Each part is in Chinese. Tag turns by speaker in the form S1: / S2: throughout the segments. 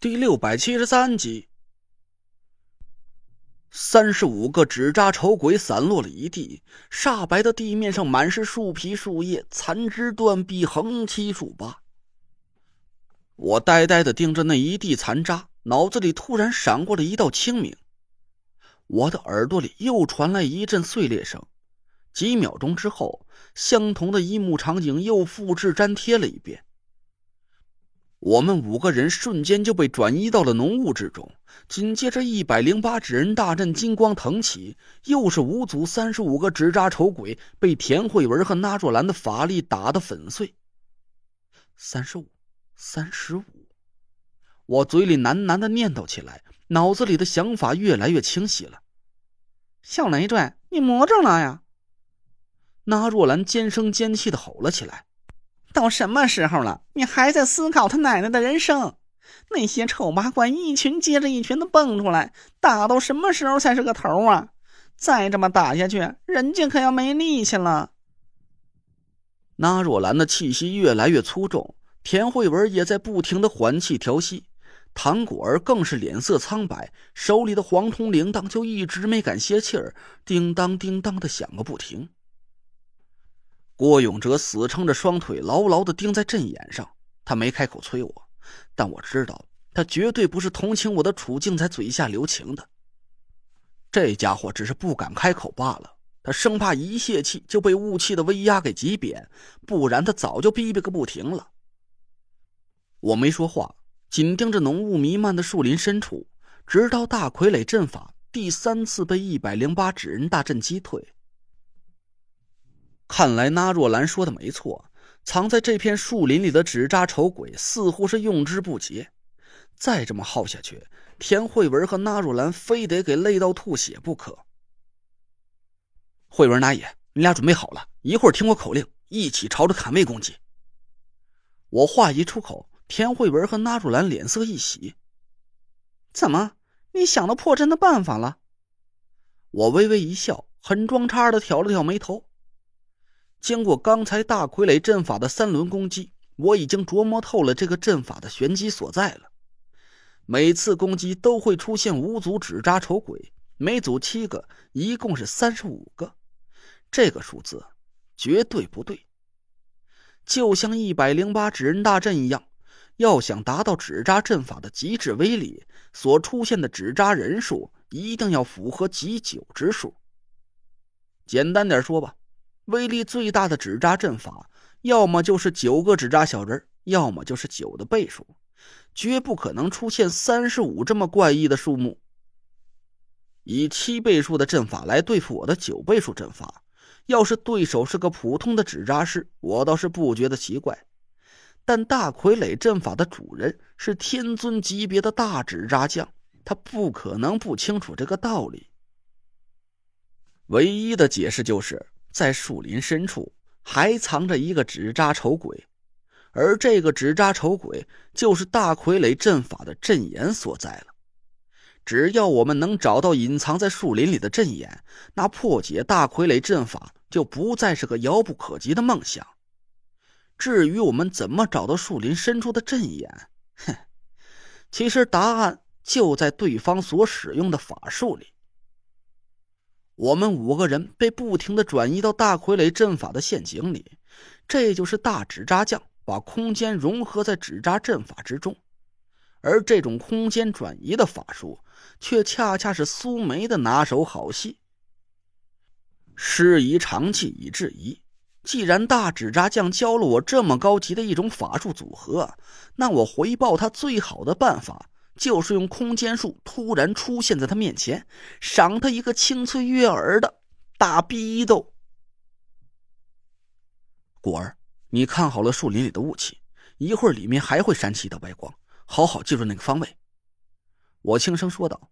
S1: 第六百七十三集，三十五个纸扎丑鬼散落了一地，煞白的地面上满是树皮、树叶，残枝断壁，横七竖八。我呆呆的盯着那一地残渣，脑子里突然闪过了一道清明。我的耳朵里又传来一阵碎裂声，几秒钟之后，相同的一幕场景又复制粘贴了一遍。我们五个人瞬间就被转移到了浓雾之中，紧接着一百零八纸人大阵金光腾起，又是五组三十五个纸扎丑鬼被田慧文和那若兰的法力打得粉碎。三十五，三十五，我嘴里喃喃的念叨起来，脑子里的想法越来越清晰了。
S2: 小雷拽，你魔怔了呀！
S1: 那若兰尖声尖气的吼了起来。
S2: 到什么时候了，你还在思考他奶奶的人生？那些丑八怪一群接着一群的蹦出来，打到什么时候才是个头啊？再这么打下去，人家可要没力气了。
S1: 那若兰的气息越来越粗重，田慧文也在不停的缓气调息，唐果儿更是脸色苍白，手里的黄铜铃铛就一直没敢歇气儿，叮当叮当的响个不停。郭永哲死撑着双腿，牢牢的钉在阵眼上。他没开口催我，但我知道他绝对不是同情我的处境才嘴下留情的。这家伙只是不敢开口罢了。他生怕一泄气就被雾气的威压给挤扁，不然他早就逼逼个不停了。我没说话，紧盯着浓雾弥漫的树林深处，直到大傀儡阵法第三次被一百零八纸人大阵击退。看来那若兰说的没错，藏在这片树林里的纸扎丑鬼似乎是用之不竭。再这么耗下去，田慧文和那若兰非得给累到吐血不可。慧文大爷，你俩准备好了，一会儿听我口令，一起朝着坎位攻击。我话一出口，田慧文和那若兰脸色一喜。
S2: 怎么，你想到破阵的办法了？
S1: 我微微一笑，很装叉的挑了挑眉头。经过刚才大傀儡阵法的三轮攻击，我已经琢磨透了这个阵法的玄机所在了。每次攻击都会出现五组纸扎丑鬼，每组七个，一共是三十五个。这个数字绝对不对。就像一百零八纸人大阵一样，要想达到纸扎阵法的极致威力，所出现的纸扎人数一定要符合几九之数。简单点说吧。威力最大的纸扎阵法，要么就是九个纸扎小人，要么就是九的倍数，绝不可能出现三十五这么怪异的数目。以七倍数的阵法来对付我的九倍数阵法，要是对手是个普通的纸扎师，我倒是不觉得奇怪。但大傀儡阵法的主人是天尊级别的大纸扎匠，他不可能不清楚这个道理。唯一的解释就是。在树林深处还藏着一个纸扎丑鬼，而这个纸扎丑鬼就是大傀儡阵法的阵眼所在了。只要我们能找到隐藏在树林里的阵眼，那破解大傀儡阵法就不再是个遥不可及的梦想。至于我们怎么找到树林深处的阵眼，哼，其实答案就在对方所使用的法术里。我们五个人被不停的转移到大傀儡阵法的陷阱里，这就是大纸扎匠把空间融合在纸扎阵法之中，而这种空间转移的法术，却恰恰是苏梅的拿手好戏。师夷长技以制夷，既然大纸扎匠教了我这么高级的一种法术组合，那我回报他最好的办法。就是用空间术突然出现在他面前，赏他一个清脆悦耳的大逼斗。果儿，你看好了树林里的雾气，一会儿里面还会闪起一道白光，好好记住那个方位。我轻声说道：“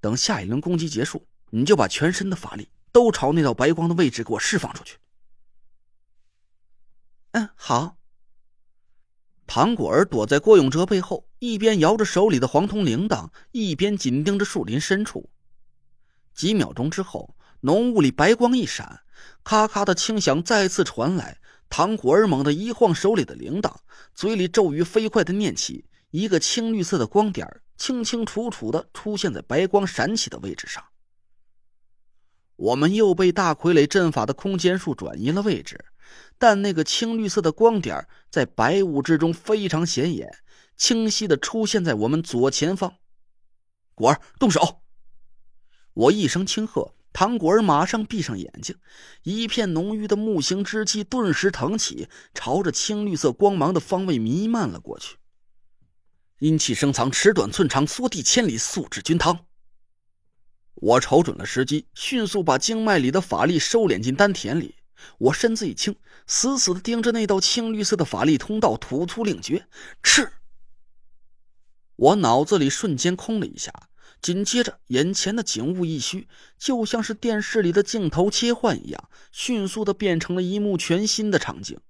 S1: 等下一轮攻击结束，你就把全身的法力都朝那道白光的位置给我释放出去。”
S2: 嗯，好。
S1: 唐果儿躲在郭永哲背后，一边摇着手里的黄铜铃铛，一边紧盯着树林深处。几秒钟之后，浓雾里白光一闪，咔咔的轻响再次传来。唐果儿猛地一晃手里的铃铛，嘴里咒语飞快的念起，一个青绿色的光点清清楚楚的出现在白光闪起的位置上。我们又被大傀儡阵法的空间术转移了位置，但那个青绿色的光点在白雾之中非常显眼，清晰的出现在我们左前方。果儿，动手！我一声轻喝，唐果儿马上闭上眼睛，一片浓郁的木形之气顿时腾起，朝着青绿色光芒的方位弥漫了过去。阴气深藏，尺短寸长，缩地千里，素质君汤。我瞅准了时机，迅速把经脉里的法力收敛进丹田里。我身子一轻，死死的盯着那道青绿色的法力通道，吐出令诀：“赤。”我脑子里瞬间空了一下，紧接着眼前的景物一虚，就像是电视里的镜头切换一样，迅速的变成了一幕全新的场景。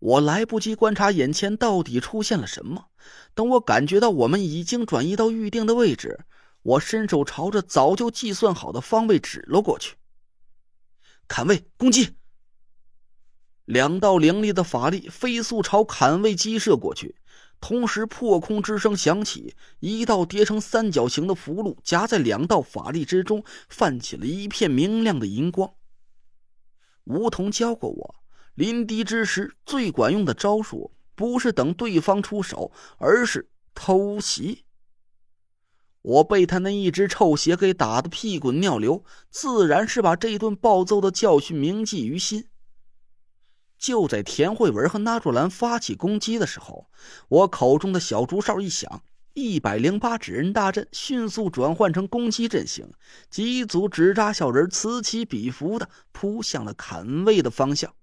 S1: 我来不及观察眼前到底出现了什么，等我感觉到我们已经转移到预定的位置。我伸手朝着早就计算好的方位指了过去，砍位攻击。两道凌厉的法力飞速朝砍位击射过去，同时破空之声响起，一道叠成三角形的符箓夹在两道法力之中，泛起了一片明亮的银光。梧桐教过我，临敌之时最管用的招数不是等对方出手，而是偷袭。我被他那一只臭鞋给打得屁滚尿流，自然是把这顿暴揍的教训铭记于心。就在田慧文和纳若兰发起攻击的时候，我口中的小竹哨一响，一百零八纸人大阵迅速转换成攻击阵型，几组纸扎小人此起彼伏的扑向了坎位的方向。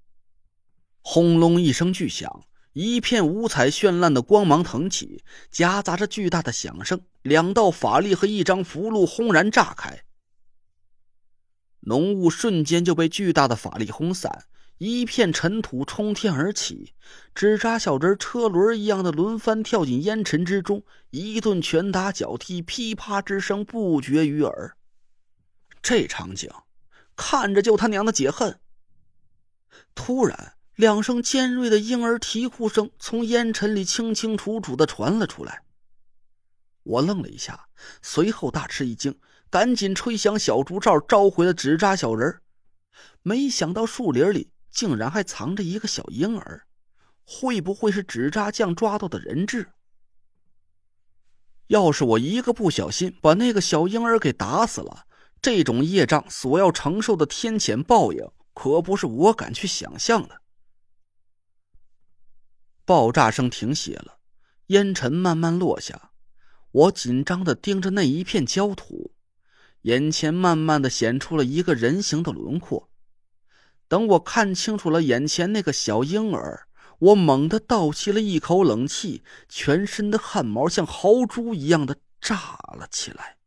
S1: 轰隆一声巨响。一片五彩绚烂的光芒腾起，夹杂着巨大的响声。两道法力和一张符箓轰然炸开，浓雾瞬间就被巨大的法力轰散，一片尘土冲天而起，纸扎小人车轮一样的轮番跳进烟尘之中，一顿拳打脚踢，噼啪之声不绝于耳。这场景看着就他娘的解恨。突然。两声尖锐的婴儿啼哭声从烟尘里清清楚楚的传了出来。我愣了一下，随后大吃一惊，赶紧吹响小竹哨，召回了纸扎小人没想到树林里竟然还藏着一个小婴儿，会不会是纸扎匠抓到的人质？要是我一个不小心把那个小婴儿给打死了，这种业障所要承受的天谴报应，可不是我敢去想象的。爆炸声停歇了，烟尘慢慢落下。我紧张的盯着那一片焦土，眼前慢慢的显出了一个人形的轮廓。等我看清楚了眼前那个小婴儿，我猛地倒吸了一口冷气，全身的汗毛像豪猪一样的炸了起来。